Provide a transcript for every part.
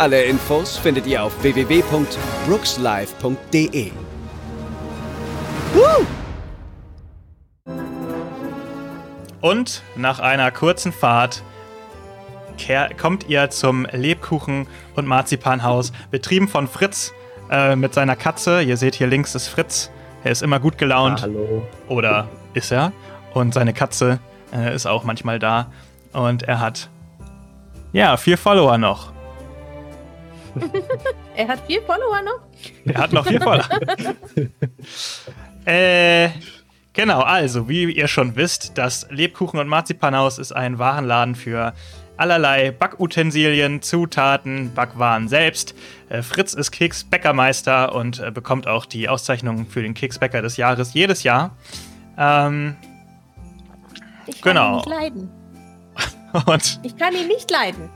Alle Infos findet ihr auf www.brookslive.de. Und nach einer kurzen Fahrt kommt ihr zum Lebkuchen- und Marzipanhaus, betrieben von Fritz äh, mit seiner Katze. Ihr seht hier links ist Fritz. Er ist immer gut gelaunt. Hallo. Oder ist er? Und seine Katze äh, ist auch manchmal da. Und er hat, ja, vier Follower noch. Er hat vier Follower noch? Er hat noch vier Follower. äh, genau, also, wie ihr schon wisst, das Lebkuchen- und Marzipanhaus ist ein Warenladen für allerlei Backutensilien, Zutaten, Backwaren selbst. Äh, Fritz ist Keksbäckermeister und äh, bekommt auch die Auszeichnung für den Keksbäcker des Jahres jedes Jahr. Ähm, Ich kann Genau. ihn nicht leiden. und Ich kann ihn nicht leiden.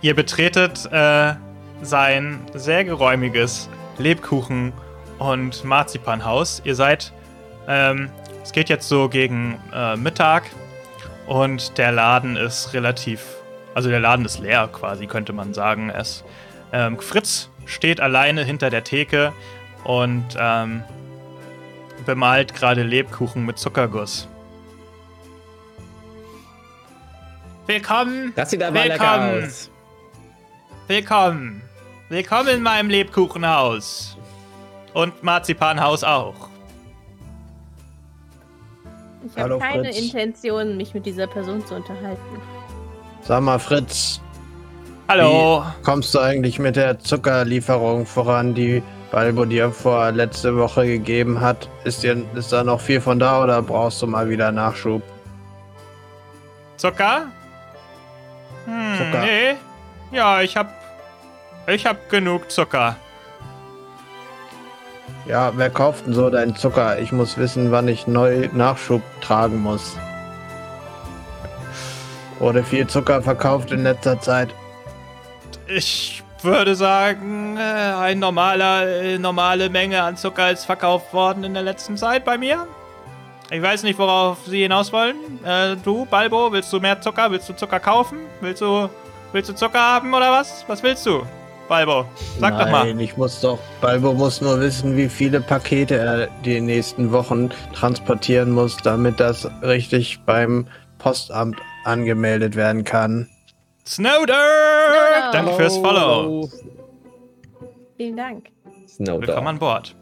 Ihr betretet äh, sein sehr geräumiges Lebkuchen- und Marzipanhaus. Ihr seid, ähm, es geht jetzt so gegen äh, Mittag und der Laden ist relativ, also der Laden ist leer quasi, könnte man sagen. Es, ähm, Fritz steht alleine hinter der Theke und ähm, bemalt gerade Lebkuchen mit Zuckerguss. Willkommen! Das sieht aber lecker Willkommen. aus. Willkommen. Willkommen in meinem Lebkuchenhaus. Und Marzipanhaus auch. Ich habe keine Fritz. Intention, mich mit dieser Person zu unterhalten. Sag mal, Fritz, Hallo. wie kommst du eigentlich mit der Zuckerlieferung voran, die Balbo dir vor letzte Woche gegeben hat? Ist, dir, ist da noch viel von da oder brauchst du mal wieder Nachschub? Zucker? Hm, Zucker. Nee. Ja, ich hab. Ich hab genug Zucker. Ja, wer kauft denn so deinen Zucker? Ich muss wissen, wann ich neu Nachschub tragen muss. Wurde viel Zucker verkauft in letzter Zeit? Ich würde sagen, äh, eine normaler, äh, normale Menge an Zucker ist verkauft worden in der letzten Zeit bei mir. Ich weiß nicht, worauf Sie hinaus wollen. Äh, du, Balbo, willst du mehr Zucker? Willst du Zucker kaufen? Willst du, willst du Zucker haben oder was? Was willst du, Balbo? Sag Nein, doch mal. ich muss doch. Balbo muss nur wissen, wie viele Pakete er die nächsten Wochen transportieren muss, damit das richtig beim Postamt angemeldet werden kann. Snowder! Snowder! Danke fürs Follow. Vielen Dank. Willkommen an Bord.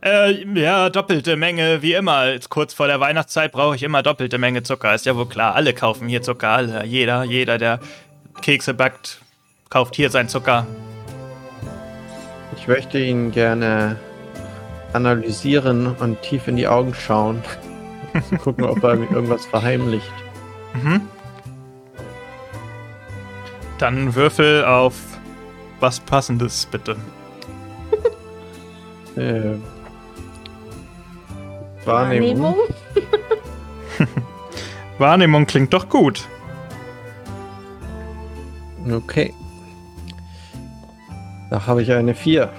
Äh, ja, doppelte Menge, wie immer. Jetzt kurz vor der Weihnachtszeit brauche ich immer doppelte Menge Zucker. Ist ja wohl klar. Alle kaufen hier Zucker. Alle. Jeder, jeder, der Kekse backt, kauft hier seinen Zucker. Ich möchte ihn gerne analysieren und tief in die Augen schauen. Gucken, ob er mir irgendwas verheimlicht. Mhm. Dann würfel auf was Passendes, bitte. Äh, Wahrnehmung. Wahrnehmung klingt doch gut. Okay. Da habe ich eine 4.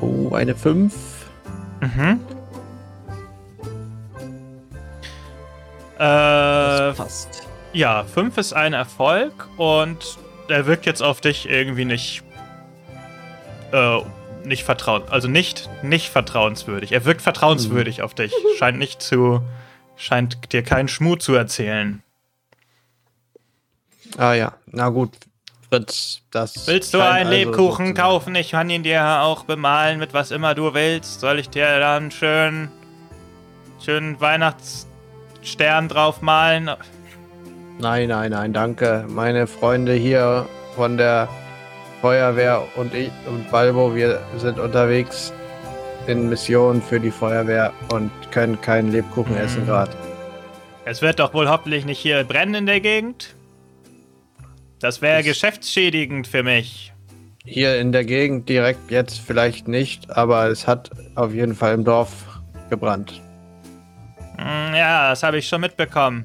Oh, eine 5. Mhm. Äh, passt. Ja, 5 ist ein Erfolg und er wirkt jetzt auf dich irgendwie nicht. Äh, nicht vertrauen. Also nicht, nicht vertrauenswürdig. Er wirkt vertrauenswürdig auf dich. Scheint nicht zu. Scheint dir keinen Schmut zu erzählen. Ah ja, na gut. Fritz, das. Willst du einen also Lebkuchen so zu- kaufen? Ich kann ihn dir auch bemalen mit was immer du willst. Soll ich dir dann schön. schönen Weihnachtsstern draufmalen? Nein, nein, nein, danke. Meine Freunde hier von der Feuerwehr und ich und Balbo, wir sind unterwegs in Mission für die Feuerwehr und können keinen Lebkuchen Mhm. essen gerade. Es wird doch wohl hoffentlich nicht hier brennen in der Gegend. Das wäre geschäftsschädigend für mich. Hier in der Gegend direkt jetzt vielleicht nicht, aber es hat auf jeden Fall im Dorf gebrannt. Hm, Ja, das habe ich schon mitbekommen.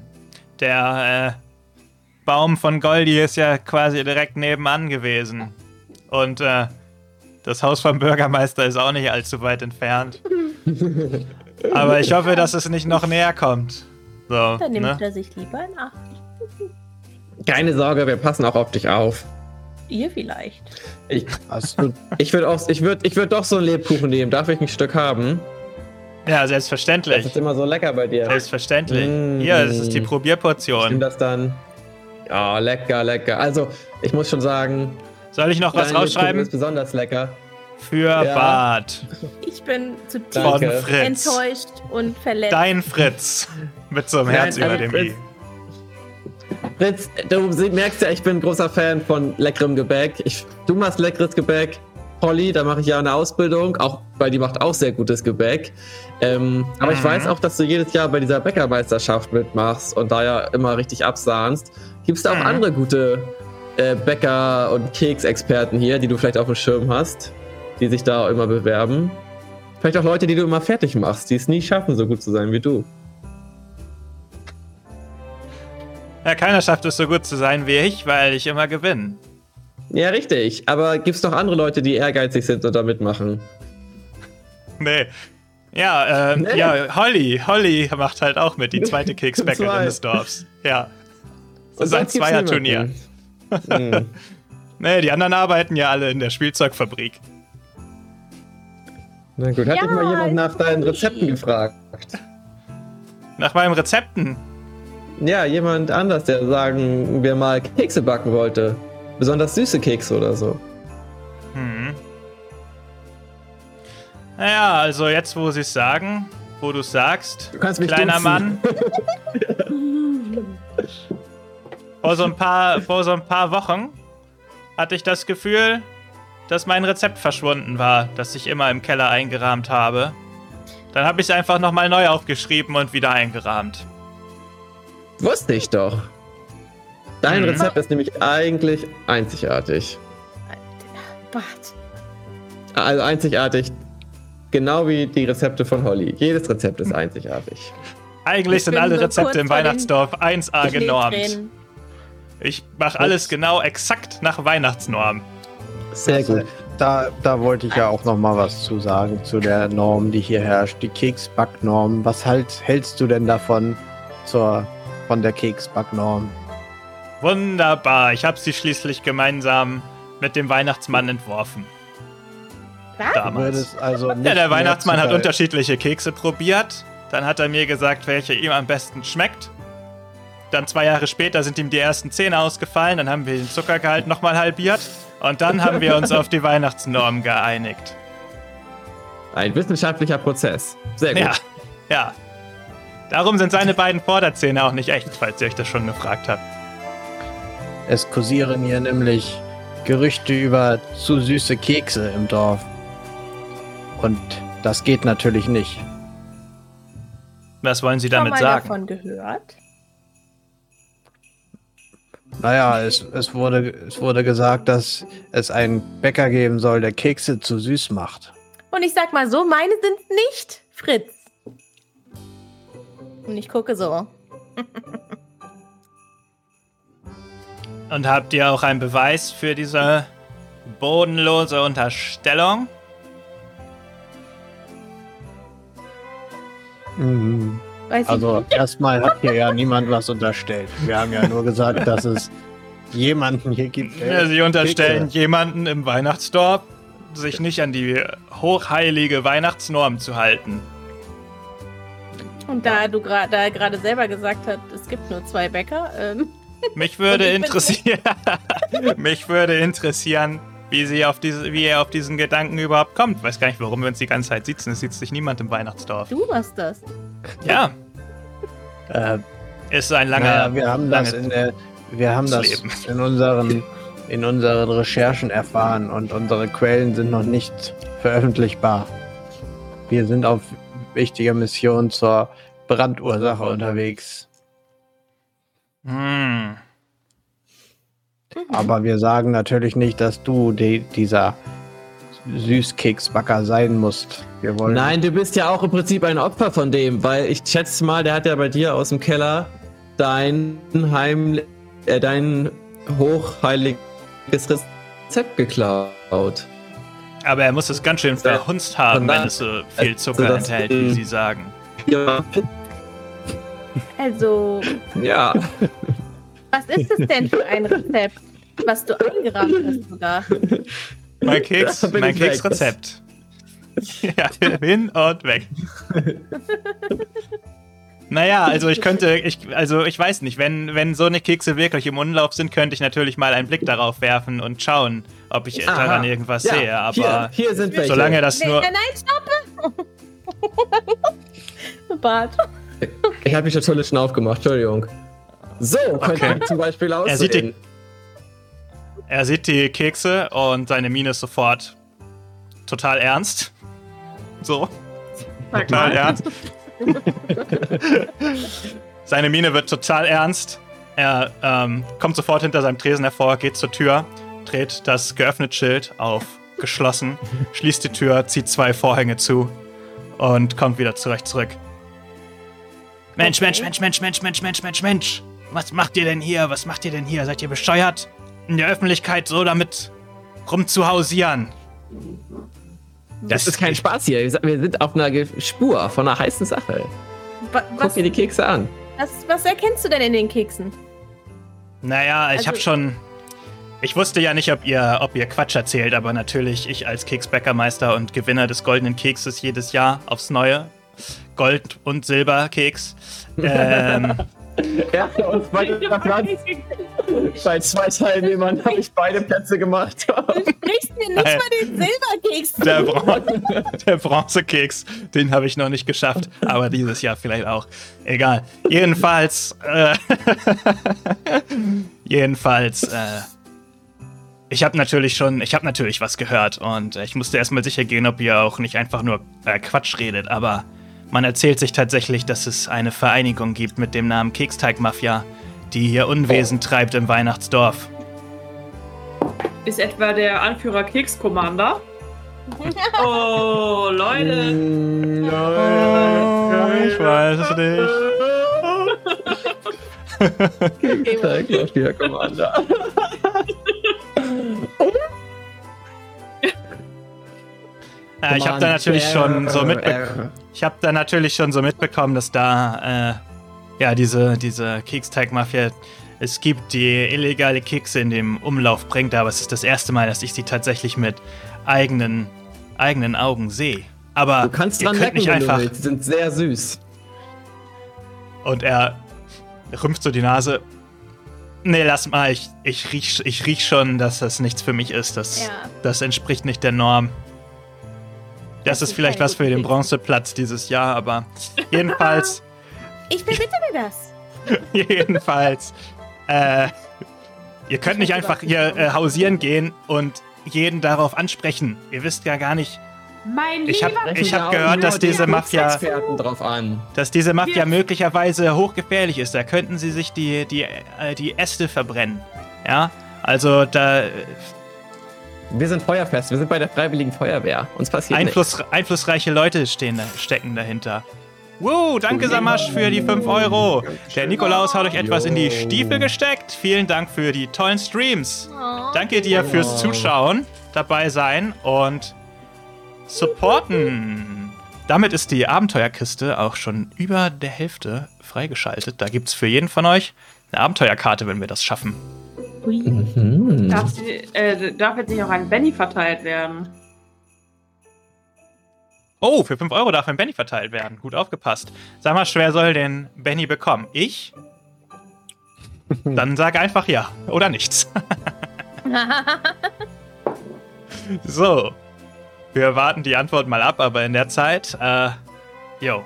Der äh, Baum von Goldi ist ja quasi direkt nebenan gewesen. Und äh, das Haus vom Bürgermeister ist auch nicht allzu weit entfernt. Aber ich hoffe, dass es nicht noch näher kommt. So, Dann nimmt ne? er sich lieber in Acht. Keine Sorge, wir passen auch auf dich auf. Ihr vielleicht. Ich, ich würde auch, ich würde, ich würd doch so einen Lebkuchen nehmen. Darf ich ein Stück haben? Ja, Das selbstverständlich. ist immer so lecker bei dir. Selbstverständlich. Mm. Hier, das ist die Ich nehme Probierportion. das dann. Ja, lecker, lecker. Also, ich muss schon sagen, Soll ich noch was rausschreiben? ist besonders lecker. Für Ja. Bart. Ich bin zutiefst enttäuscht und verletzt. Dein Fritz. Mit so einem Herz Nein, über aber dem Fritz- I. Fritz, du merkst ja, ich bin ein großer Fan von leckerem Gebäck. Ich, du machst leckeres Gebäck. Polly, da mache ich ja eine Ausbildung, auch weil die macht auch sehr gutes Gebäck. Ähm, aber ich Mhm. weiß auch, dass du jedes Jahr bei dieser Bäckermeisterschaft mitmachst und da ja immer richtig absahnst. Gibt es da auch Mhm. andere gute äh, Bäcker- und Keksexperten hier, die du vielleicht auf dem Schirm hast, die sich da immer bewerben? Vielleicht auch Leute, die du immer fertig machst, die es nie schaffen, so gut zu sein wie du. Ja, keiner schafft es so gut zu sein wie ich, weil ich immer gewinne. Ja, richtig. Aber gibt's doch andere Leute, die ehrgeizig sind und da mitmachen? Nee. Ja, ähm, Nee. ja, Holly. Holly macht halt auch mit, die zweite Keksbäckerin Zwei. des Dorfs. Ja. Das ist ein Zweierturnier. niemanden. Hm. Nee, die anderen arbeiten ja alle in der Spielzeugfabrik. Na gut, hat Ja, dich mal jemand nach deinen. Rezepten gefragt? Nach meinen Rezepten. Ja, jemand anders, der sagen wir mal Kekse backen wollte. Besonders süße Kekse oder so. Hm. Naja, also jetzt, wo sie es sagen, wo du es sagst, Du kannst mich kleiner. Mann. vor, so ein paar, vor so ein paar Wochen hatte ich das Gefühl, dass mein Rezept verschwunden war, das ich immer im Keller eingerahmt habe. Dann habe ich es einfach nochmal neu aufgeschrieben und wieder eingerahmt. Wusste ich doch. Dein Hm. Rezept ist nämlich eigentlich einzigartig. Bart. Also einzigartig, genau wie die Rezepte von Holly. Jedes Rezept ist einzigartig. Eigentlich Ich sind alle so Rezepte im Weihnachtsdorf 1A genormt. Ich mache alles genau exakt nach Weihnachtsnorm. Sehr gut. Da, da wollte ich ja auch noch mal was zu sagen zu der Norm, die hier herrscht, die Keksbacknorm. Was halt hältst du denn davon zur von der Keksbacknorm? Wunderbar, ich habe sie schließlich gemeinsam mit dem Weihnachtsmann entworfen. Was? Damals. also nicht Ja, der Weihnachtsmann hat unterschiedliche Kekse probiert. Dann hat er mir gesagt, welche ihm am besten schmeckt. Dann zwei Jahre später sind ihm die ersten Zähne ausgefallen. Dann haben wir den Zuckergehalt nochmal halbiert. Und dann haben wir uns auf die Weihnachtsnorm geeinigt. Ein wissenschaftlicher Prozess. Sehr gut. Ja, ja. Darum sind seine beiden Vorderzähne auch nicht echt, falls ihr euch das schon gefragt habt. Es kursieren hier nämlich Gerüchte über zu süße Kekse im Dorf. Und das geht natürlich nicht. Was wollen Sie damit mal sagen? davon gehört? Naja, es, es, wurde, es wurde gesagt, dass es einen Bäcker geben soll, der Kekse zu süß macht. Und ich sag mal so, meine sind nicht Fritz. Und ich gucke so. Und habt ihr auch einen Beweis für diese bodenlose Unterstellung? Ich Also erstmal hat hier ja niemand was unterstellt. Wir haben ja nur gesagt, dass es jemanden hier gibt. der Ja, sie unterstellen Kekse- jemanden im Weihnachtsdorf, sich nicht an die hochheilige Weihnachtsnorm zu halten. Und da du gra- da gerade selber gesagt hast, es gibt nur zwei Bäcker, ähm, Mich würde ich interessieren, mich würde interessieren, wie sie auf diese, wie er auf diesen Gedanken überhaupt kommt. Weiß gar nicht, warum wir uns die ganze Zeit sitzen. Es sitzt sich niemand im Weihnachtsdorf. du machst das. Ja, Äh, ist ein langer. naja, wir haben das in der, wir haben das Leben. in unseren, in unseren Recherchen erfahren und unsere Quellen sind noch nicht veröffentlichbar. Wir sind auf wichtiger Mission zur Brandursache unterwegs. Hm. Aber wir sagen natürlich nicht, dass du die, dieser Süßkeksbacker sein musst. Wir wollen. Nein, du bist ja auch im Prinzip ein Opfer von dem, weil ich schätze mal, der hat ja bei dir aus dem Keller dein Heim, äh, dein hochheiliges Rezept geklaut. Aber er muss es ganz schön verhunzt haben, wenn es so viel also Zucker das- enthält, wie Sie sagen. Ja, Also, ja. was ist es denn für ein Rezept, was du eingerahmt hast sogar? Mein Keks, mein. Keksrezept. Ja, hin und weg. Naja, also ich könnte, ich, also ich weiß nicht, wenn, wenn so eine Kekse wirklich im Umlauf sind, könnte ich natürlich mal einen Blick darauf werfen und schauen, ob ich Aha. daran irgendwas ja, sehe. Aber hier, hier sind welche. solange das nur. nein, nein, stoppe! Bart. Ich habe mich natürlich schon aufgemacht, Entschuldigung. So könnte Okay. zum Beispiel aussehen. Er sieht die- Er sieht die Kekse und seine Miene ist sofort total ernst. So, total ernst. Seine Miene wird total ernst. Er ähm, kommt sofort hinter seinem Tresen hervor, geht zur Tür, dreht das geöffnete Schild auf geschlossen, schließt die Tür, zieht zwei Vorhänge zu und kommt wieder zurecht zurück. Mensch, Mensch, Mensch, Mensch, Mensch, Mensch, Mensch, Mensch, Mensch. Was macht ihr denn hier? Was macht ihr denn hier? Seid ihr bescheuert? In der Öffentlichkeit so damit rumzuhausieren? Das ist kein Spaß hier. Wir sind auf einer Spur von einer heißen Sache. Wa- Guck Was, dir die Kekse an. was, was erkennst du denn in den Keksen? Naja, ich Also- hab schon. Ich wusste ja nicht, ob ihr, ob ihr Quatsch erzählt, aber natürlich, ich als Keksbäckermeister und Gewinner des goldenen Kekses jedes Jahr aufs Neue. Gold- und Silberkeks. Ähm, Ja, und bei, bei zwei Teilnehmern habe ich beide Plätze gemacht. Sprichst mir nicht Äh, mal den Silberkeks zu. der, Bron der Bronzekeks, den habe ich noch nicht geschafft, aber dieses Jahr vielleicht auch. Egal. Jedenfalls, äh, jedenfalls, äh, ich habe natürlich schon, ich habe natürlich was gehört und ich musste erstmal sicher gehen, ob ihr auch nicht einfach nur äh, Quatsch redet, aber man erzählt sich tatsächlich, dass es eine Vereinigung gibt mit dem Namen Keksteig-Mafia, die hier Unwesen treibt im Weihnachtsdorf. Ist etwa der Anführer Keks Commander? Oh, Leute. ich weiß es nicht. Keksteig-Mafia Commander. Ja, ich habe da natürlich schon so mitbekommen. Ich habe da natürlich schon so mitbekommen, dass da äh, ja diese diese Keksteig-Mafia es gibt, die illegale Kekse in dem Umlauf bringt, aber es ist das erste Mal, dass ich sie tatsächlich mit eigenen eigenen Augen sehe. Aber Du kannst dran lecken, du einfach. Die sind sehr süß. und er rümpft so die Nase. Nee, lass mal, ich, ich, riech, ich riech schon, dass das nichts für mich ist. Das, Ja. das entspricht nicht der Norm. Das, ist vielleicht was für den. Bronzeplatz dieses Jahr, aber jedenfalls, Ich verbitte mir das. jedenfalls, äh, ihr könnt nicht einfach hier äh, hausieren gehen und jeden darauf ansprechen. Ihr wisst ja gar nicht, Mein Ich hab- lieber Ich hab gehört, nur dass die diese Mafia- Experten drauf an. dass diese Mafia Wir- möglicherweise hochgefährlich ist. Da könnten sie sich die, die, äh, die Äste verbrennen. Ja, also da Wir sind feuerfest. Wir sind bei der Freiwilligen Feuerwehr. Uns passiert Einfluss, einflussreiche Leute stehen, da- stecken dahinter. Wow, danke Samasch für die 5 Euro. Der Nikolaus hat euch etwas in die Stiefel gesteckt. Vielen Dank für die tollen Streams. Danke dir fürs Zuschauen, dabei sein und supporten. Damit ist die Abenteuerkiste auch schon über der Hälfte freigeschaltet. Da gibt es für jeden von euch eine Abenteuerkarte, wenn wir das schaffen. Ui. Mhm. Darf, sie- äh, darf jetzt nicht auch ein Benny verteilt werden? Oh, für 5 Euro darf ein Benny verteilt werden. Gut aufgepasst. Sag mal, wer soll den Benny bekommen? Ich? Dann sag einfach ja oder nichts. so. Wir warten die Antwort mal ab, aber in der Zeit, äh, yo.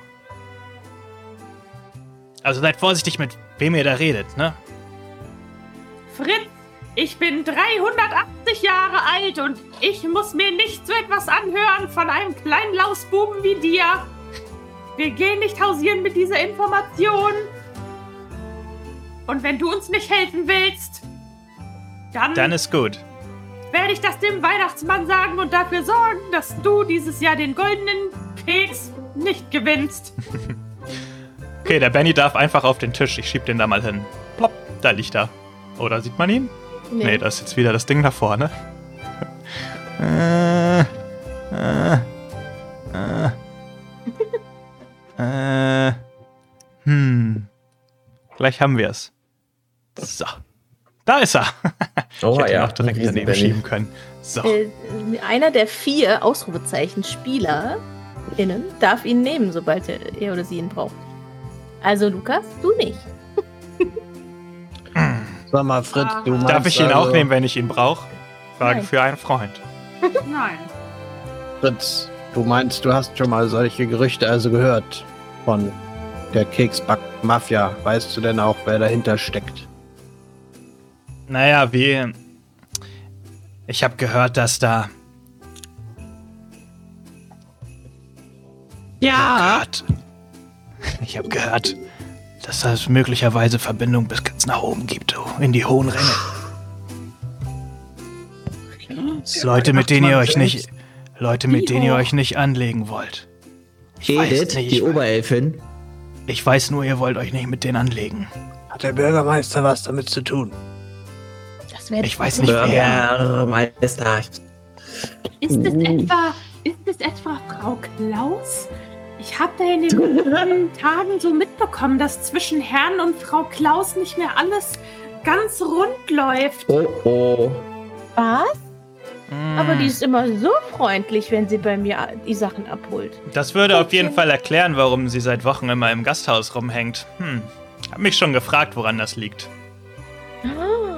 Also seid vorsichtig mit wem ihr da redet, ne? Fritz, ich bin 380 Jahre alt und ich muss mir nicht so etwas anhören von einem kleinen Lausbuben wie dir. Wir gehen nicht hausieren mit dieser Information. Und wenn du uns nicht helfen willst, dann, Dann ist gut. werde ich das dem Weihnachtsmann sagen und dafür sorgen, dass du dieses Jahr den goldenen Keks nicht gewinnst. Okay, der Benny darf einfach auf den Tisch. Ich schieb den da mal hin. Plopp, da liegt er. Oder sieht man ihn? Nee, da ist jetzt wieder das Ding da vorne. äh, äh, äh, äh, hm. Gleich haben wir es. So. Da ist er. Oh ich hätte ihn ja, auch direkt daneben schieben können. So. Äh, einer der vier Ausrufezeichen Spieler innen darf ihn nehmen, sobald er, er oder sie ihn braucht. Also Lukas, du nicht. Sag mal, Fritz, du meinst Darf ich ihn also, auch nehmen, wenn ich ihn brauche? Frage Nein. für einen Freund. Nein. Fritz, du meinst, du hast schon mal solche Gerüchte also gehört von der Keksback-Mafia. Weißt du denn auch, wer dahinter steckt? Naja, wie. Ich habe gehört, dass da. Ja. Gehört. Ich habe gehört, dass es möglicherweise Verbindung bis ganz nach oben gibt, in die hohen Ränge. Leute, mit denen ihr euch nicht. Leute, mit denen ihr euch nicht anlegen wollt. Ich weiß Edith, nicht, die Oberelfin. ich weiß nur, ihr wollt euch nicht mit denen anlegen. Hat der Bürgermeister was damit zu tun? Das werde Ich weiß nicht, wer. Bürgermeister. Ist es etwa, ist es etwa Frau Klaus? Ich habe da in den letzten Tagen so mitbekommen, dass zwischen Herrn und Frau Klaus nicht mehr alles ganz rund läuft. Oh oh. Was? Hm. Aber die ist immer so freundlich, wenn sie bei mir die Sachen abholt. Das würde auf jeden Fall erklären, warum sie seit Wochen immer im Gasthaus rumhängt. Hm. Hab mich schon gefragt, woran das liegt. Ah,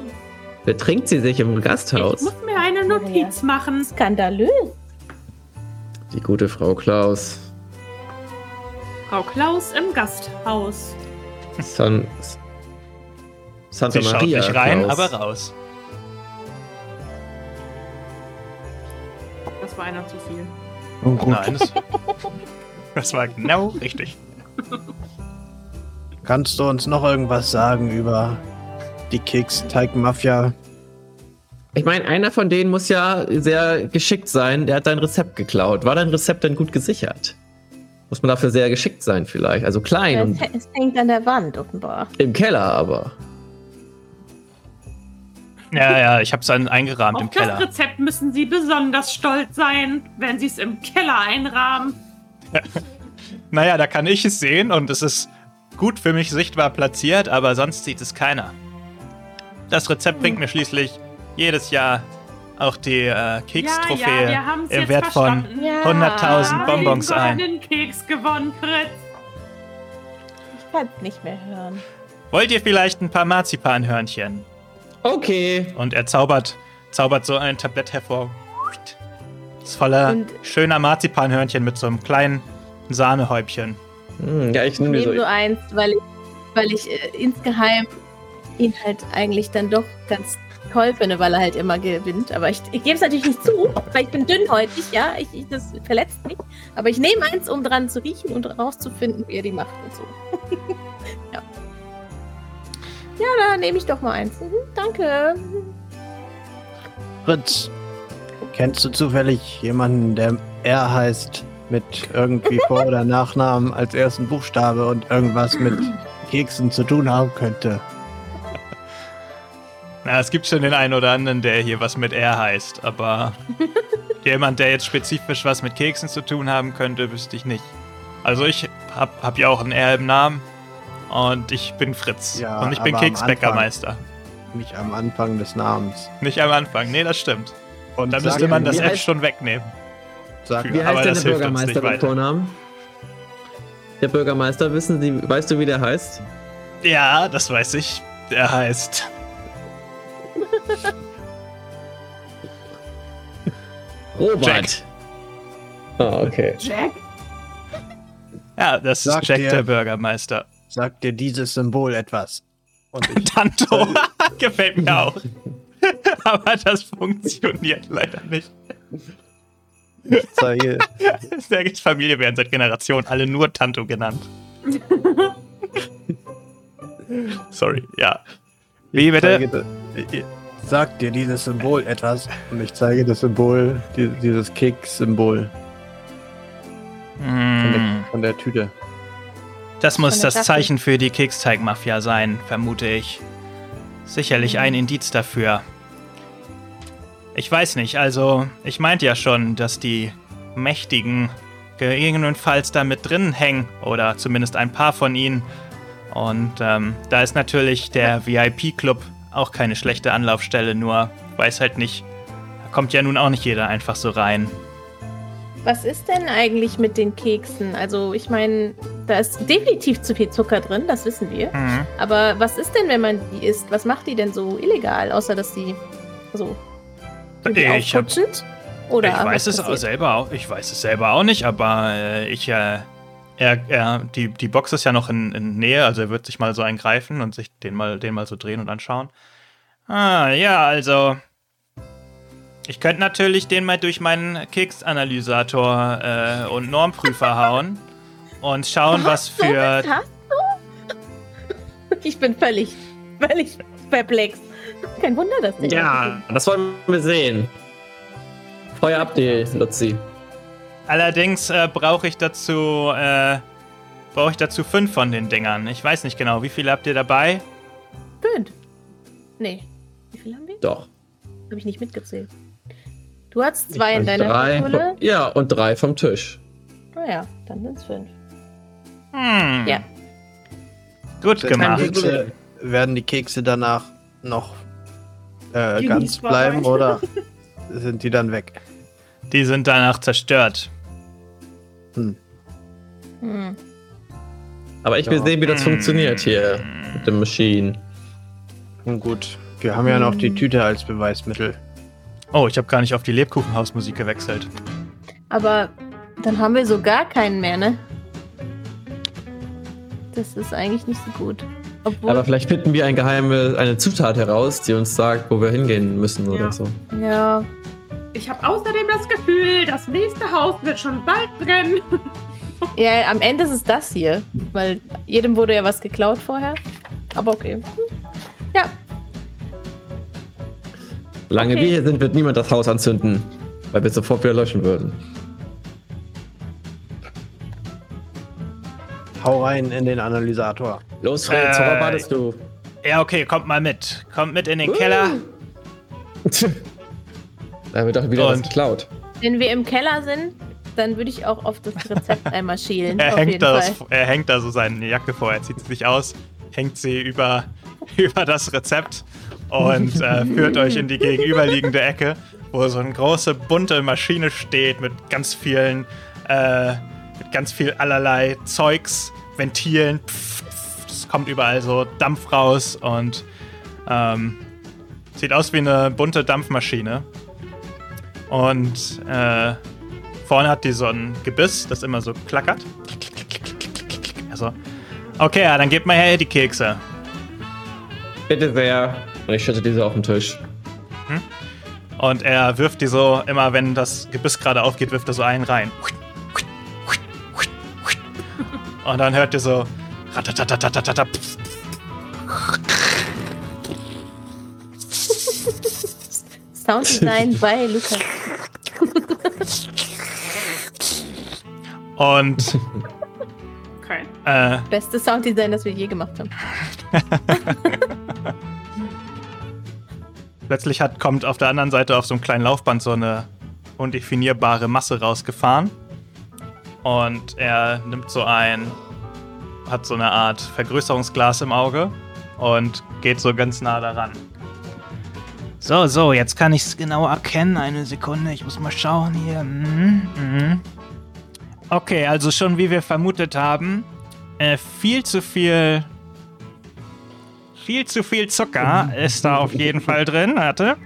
Betrinkt sie sich im Ich Gasthaus? muss mir eine Notiz machen. skandalös. Die gute Frau Klaus. Frau Klaus im Gasthaus. San, Santa Sie schaut Maria. nicht rein, Klaus. aber raus. Das war einer zu viel. Nun gut, Nein, das, das war genau richtig. kannst du uns noch irgendwas sagen über die Keksteig-Mafia? Ich meine, einer von denen muss ja sehr geschickt sein. Der hat dein Rezept geklaut. War dein Rezept denn gut gesichert? Muss man dafür sehr geschickt sein vielleicht. Also klein Es, und es hängt an der Wand offenbar. im Keller aber. Ja, ja, ich hab's dann eingerahmt Auf im das Keller. Rezept müssen Sie besonders stolz sein, wenn Sie es im Keller einrahmen. Naja, da kann ich es sehen und es ist gut für mich sichtbar platziert, aber sonst sieht es keiner. Das Rezept bringt mir schließlich jedes Jahr auch die äh, Kekstrophäe wir haben's im Wert von verstanden. Ja. 100.000 Bonbons einen ein. goldenen Keks gewonnen, Fritz. Ich kann es nicht mehr hören. Wollt ihr vielleicht ein paar Marzipanhörnchen? Okay. Und er zaubert, zaubert so ein Tablett hervor. Das ist voller Und- schöner Marzipanhörnchen mit so einem kleinen Sahnehäubchen. Hm, ja, ich Ich nehme so. so eins, weil ich, weil ich äh, insgeheim ihn halt eigentlich dann doch ganz toll finde, weil er halt immer gewinnt. Aber ich, ich gebe es natürlich nicht zu, weil ich bin dünnhäutig, ja. Ich, ich, das verletzt mich. Aber ich nehme eins, um dran zu riechen und rauszufinden, wie er die macht und so. ja. Ja, da nehme ich doch mal eins. Mhm, danke. Fritz, kennst du zufällig jemanden, der R heißt, mit irgendwie Vor- oder Nachnamen als ersten Buchstabe und irgendwas mit Keksen zu tun haben könnte? Na, es gibt schon den einen oder anderen, der hier was mit R heißt, aber jemand, der jetzt spezifisch was mit Keksen zu tun haben könnte, wüsste ich nicht. Also ich hab, hab ja auch ein R im Namen und ich bin Fritz Ja, und ich bin Keksbäckermeister. Nicht am Anfang des Namens. Nicht am Anfang, nee, das stimmt. Und Da sag müsste man das F schon wegnehmen. Sag Wie Wie heißt denn das der Bürgermeister mit. Vornamen? Der Bürgermeister, wissen Sie, weißt du, wie der heißt? Ja, das weiß ich. Der heißt. Robert. Jack. Ah, okay. Jack? Ja, das Sagt ist Jack der- der Bürgermeister. sagt dir dieses Symbol etwas? Und ich Tanto gefällt mir auch. Aber das funktioniert leider nicht. zeige, Der Familie werden seit Generationen alle nur Tanto genannt. Sorry, ja. Wie bitte? Sagt dir dieses Symbol etwas? Und ich zeige das Symbol, die, dieses Keks-Symbol von, Hm, der- von der Tüte. das muss das Tafel. Zeichen für die Keksteigmafia sein, vermute ich. Sicherlich ein Indiz dafür. Ich weiß nicht, also ich meinte ja schon, dass die Mächtigen gegebenenfalls da mit drin hängen oder zumindest ein paar von ihnen. Und ähm, da ist natürlich der VIP-Club auch keine schlechte Anlaufstelle, nur weiß halt nicht, da kommt ja nun auch nicht jeder einfach so rein. Was ist denn eigentlich mit den Keksen? Also, ich meine, da ist definitiv zu viel Zucker drin, das wissen wir. Mhm. Aber was ist denn, wenn man die isst? Was macht die denn so illegal, außer dass sie so die Ich hab-? Oder ich weiß es auch selber auch. Ich weiß es selber auch nicht, aber äh, ich, äh, er, er, die, die Box ist ja noch in, in Nähe, also er wird sich mal so eingreifen und sich den mal, den mal so drehen und anschauen. Ah, ja, also. Ich könnte natürlich den mal durch meinen Keksanalysator äh, und Normprüfer hauen und schauen, was So für. was hast du? Ich bin völlig, völlig perplex. Kein Wunder, dass der Ja, das wollen wir sehen. Feuer ab, die Luzi. Allerdings äh, brauche ich dazu. Äh, brauche ich dazu fünf von den Dingern. Ich weiß nicht genau, wie viele habt ihr dabei? Fünf. Nee. Wie viel haben wir? Doch. Habe ich nicht mitgezählt. Du hast zwei in Und deiner drei. Ja, und drei vom Tisch. Naja, dann sind es fünf. Hm. Ja. Gut Werden gemacht. die Kekse, werden die Kekse danach noch äh, ganz bleiben oder sind die dann weg? Die sind danach zerstört. Hm. Aber ich will Ja. sehen, wie das funktioniert hier mit dem Machine. Nun gut, wir haben ja noch die Tüte als Beweismittel. Oh, ich habe gar nicht auf die Lebkuchenhausmusik gewechselt. Aber dann haben wir so gar keinen mehr, ne? Das ist eigentlich nicht so gut. Obwohl, Aber vielleicht finden wir ein geheime, eine Zutat heraus, die uns sagt, wo wir hingehen müssen Ja. oder so. ja, Ich habe außerdem das Gefühl, das nächste Haus wird schon bald brennen. ja, am Ende ist es das hier. Weil jedem wurde ja was geklaut vorher. Aber okay. Ja, Solange Okay. wir hier sind, wird niemand das Haus anzünden, weil wir sofort wieder löschen würden. Hau rein in den Analysator. Los, Fred, Äh, worauf wartest du? Ja, okay, kommt mal mit. Kommt mit in den Keller. Da wird doch wieder was Und- geklaut. wenn wir im Keller sind, dann würde ich auch auf das Rezept einmal schielen. Er auf hängt, jeden da Fall. das, er hängt da so seine Jacke vor, er zieht sie sich aus, hängt sie über, über das Rezept und äh, führt euch in die gegenüberliegende Ecke, wo so eine große bunte Maschine steht mit ganz vielen, äh, mit ganz viel allerlei Zeugs, Ventilen. Pff, pff, Es kommt überall so Dampf raus und ähm, sieht aus wie eine bunte Dampfmaschine. Und äh, vorne hat die so ein Gebiss, das immer so klackert. Also, okay, ja, dann gebt mal her die Kekse. Bitte sehr. Und ich schütte diese auf den Tisch. Und er wirft die so, immer wenn das Gebiss gerade aufgeht, wirft er so einen rein. Und dann hört ihr so. pf, Sounddesign bei Lukas. Und Okay. äh, Beste Sounddesign, das wir je gemacht haben. plötzlich hat, kommt auf der anderen Seite auf so einem kleinen Laufband so eine undefinierbare Masse rausgefahren. Und er nimmt so ein, hat so eine Art Vergrößerungsglas im Auge und geht so ganz nah daran. So, so, jetzt kann ich es genau erkennen. Eine Sekunde, ich muss mal schauen hier. Mhm, mhm. Okay, also schon wie wir vermutet haben, äh, viel zu viel viel zu viel Zucker ist da auf jeden Fall drin. Warte.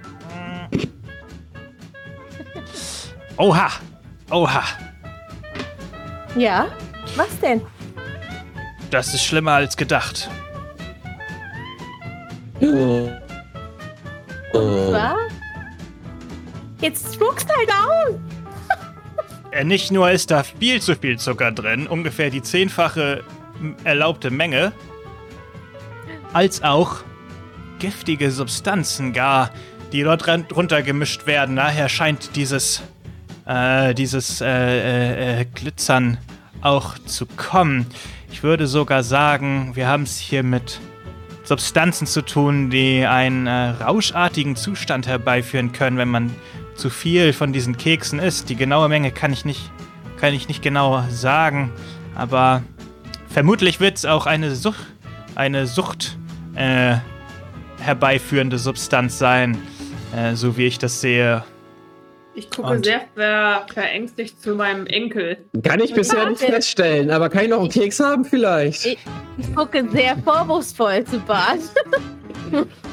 Oha. Oha. Ja? Was denn? Das ist schlimmer als gedacht. Was? Jetzt spuckst halt aus! Äh, Nicht nur ist da viel zu viel Zucker drin, ungefähr die zehnfache erlaubte Menge, als auch giftige Substanzen gar, die dort runtergemischt werden. Daher scheint dieses, äh, dieses äh, äh, äh, Glitzern auch zu kommen. Ich würde sogar sagen, wir haben es hier mit Substanzen zu tun, die einen äh, rauschartigen Zustand herbeiführen können, wenn man zu viel von diesen Keksen isst. Die genaue Menge kann ich nicht, kann ich nicht genau sagen, aber vermutlich wird es auch eine Sucht, eine Sucht äh, herbeiführende Substanz sein, äh, so wie ich das sehe. Ich gucke Und- sehr ver verängstigt zu meinem Enkel. Kann ich bisher nicht feststellen, aber kann ich noch einen Keks haben vielleicht? Ich gucke sehr vorwurfsvoll zu Bart.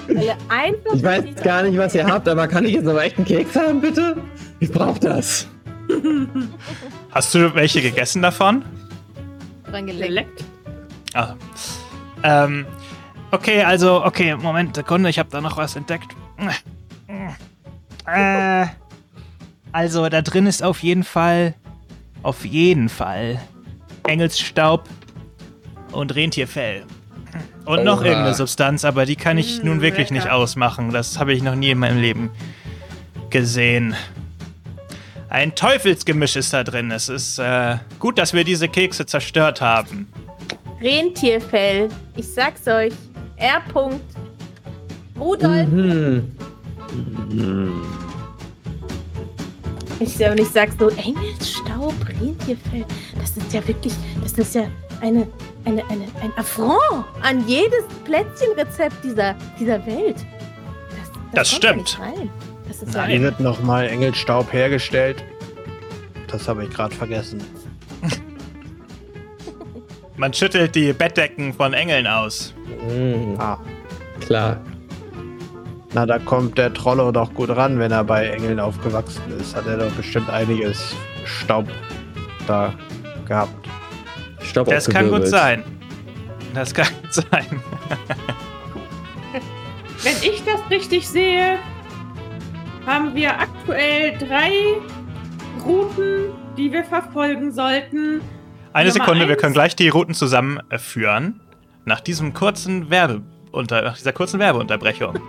Ich weiß gar nicht, was ihr habt, aber kann ich jetzt aber echt einen Keks haben, bitte? Ich brauch das. Hast du welche gegessen davon? dran geleckt. Geleckt. Ah. Ähm, okay, also, okay, Moment, Sekunde, ich habe da noch was entdeckt. Äh, also, da drin ist auf jeden Fall, auf jeden Fall Engelsstaub und Rentierfell. Und noch Oha. irgendeine Substanz, aber die kann ich Mm, nun wirklich nicht ausmachen. Das habe ich noch nie in meinem Leben gesehen. Ein Teufelsgemisch ist da drin. Es ist äh, gut, dass wir diese Kekse zerstört haben. Rentierfell. Ich sag's euch. R. -Punkt. Rudolf. Mhm. Ich, und ich sag so, Engelsstaub, Rentierfell. Das ist ja wirklich, das ist ja eine, eine, eine, ein Affront an jedes Plätzchenrezept dieser, dieser Welt. Das kommt ja stimmt. Das ist Nein. Wird nochmal Engelstaub hergestellt? Das habe ich gerade vergessen. Man schüttelt die Bettdecken von Engeln aus. Mhm. Ah, Klar. na, da kommt der Trollo doch gut ran, wenn er bei Engeln aufgewachsen ist. Hat er doch bestimmt einiges Staub da gehabt. Staub Das kann gut sein. Das kann gut sein. Wenn ich das richtig sehe, haben wir aktuell drei Routen, die wir verfolgen sollten. Eine Nummer Sekunde, wir eins. können gleich die Routen zusammenführen. Nach diesem kurzen Werbe unter, nach dieser kurzen Werbeunterbrechung.